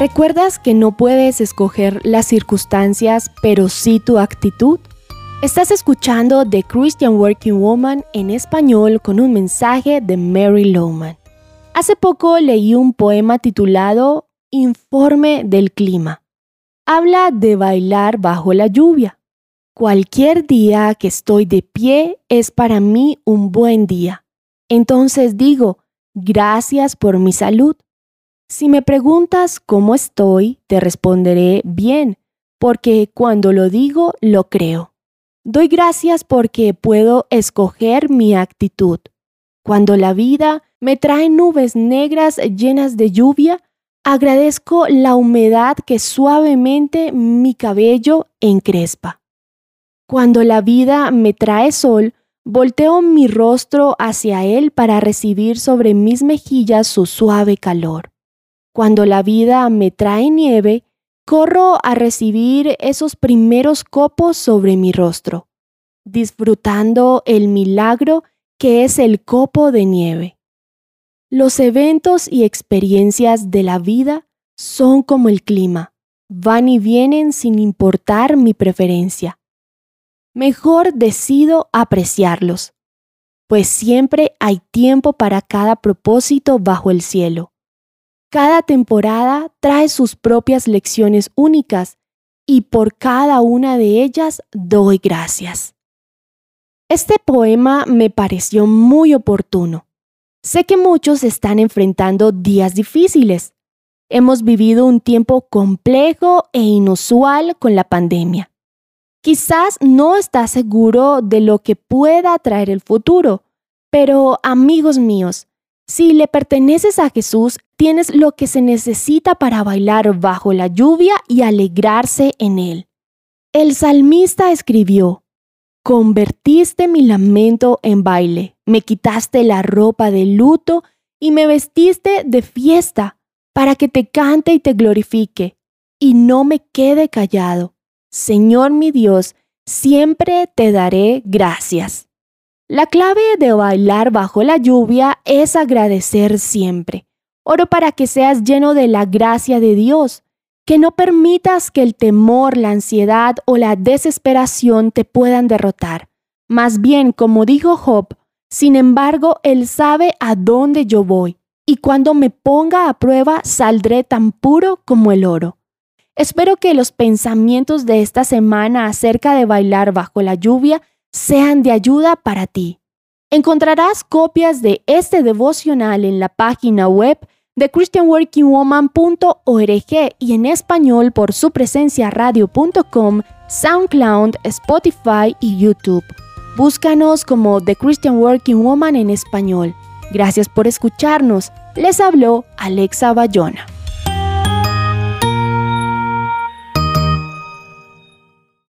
¿Recuerdas que no puedes escoger las circunstancias, pero sí tu actitud? Estás escuchando The Christian Working Woman en español con un mensaje de Mary Lowman. Hace poco leí un poema titulado Informe del Clima. Habla de bailar bajo la lluvia. Cualquier día que estoy de pie es para mí un buen día. Entonces digo, gracias por mi salud. Si me preguntas cómo estoy, te responderé bien, porque cuando lo digo, lo creo. Doy gracias porque puedo escoger mi actitud. Cuando la vida me trae nubes negras llenas de lluvia, agradezco la humedad que suavemente mi cabello encrespa. Cuando la vida me trae sol, volteo mi rostro hacia él para recibir sobre mis mejillas su suave calor. Cuando la vida me trae nieve, corro a recibir esos primeros copos sobre mi rostro, disfrutando el milagro que es el copo de nieve. Los eventos y experiencias de la vida son como el clima, van y vienen sin importar mi preferencia. Mejor decido apreciarlos, pues siempre hay tiempo para cada propósito bajo el cielo. Cada temporada trae sus propias lecciones únicas y por cada una de ellas doy gracias. Este poema me pareció muy oportuno. Sé que muchos están enfrentando días difíciles. Hemos vivido un tiempo complejo e inusual con la pandemia. Quizás no estás seguro de lo que pueda traer el futuro, pero amigos míos, si le perteneces a Jesús, tienes lo que se necesita para bailar bajo la lluvia y alegrarse en él. El salmista escribió, Convertiste mi lamento en baile, me quitaste la ropa de luto y me vestiste de fiesta para que te cante y te glorifique, y no me quede callado. Señor mi Dios, siempre te daré gracias. La clave de bailar bajo la lluvia es agradecer siempre. Oro para que seas lleno de la gracia de Dios, que no permitas que el temor, la ansiedad o la desesperación te puedan derrotar. Más bien, como dijo Job, sin embargo, Él sabe a dónde yo voy, y cuando me ponga a prueba saldré tan puro como el oro. Espero que los pensamientos de esta semana acerca de bailar bajo la lluvia sean de ayuda para ti. Encontrarás copias de este devocional en la página web de christianworkingwoman.org y en español por su presencia radio.com, SoundCloud, Spotify y YouTube. Búscanos como The Christian Working Woman en español. Gracias por escucharnos. Les habló Alexa Bayona.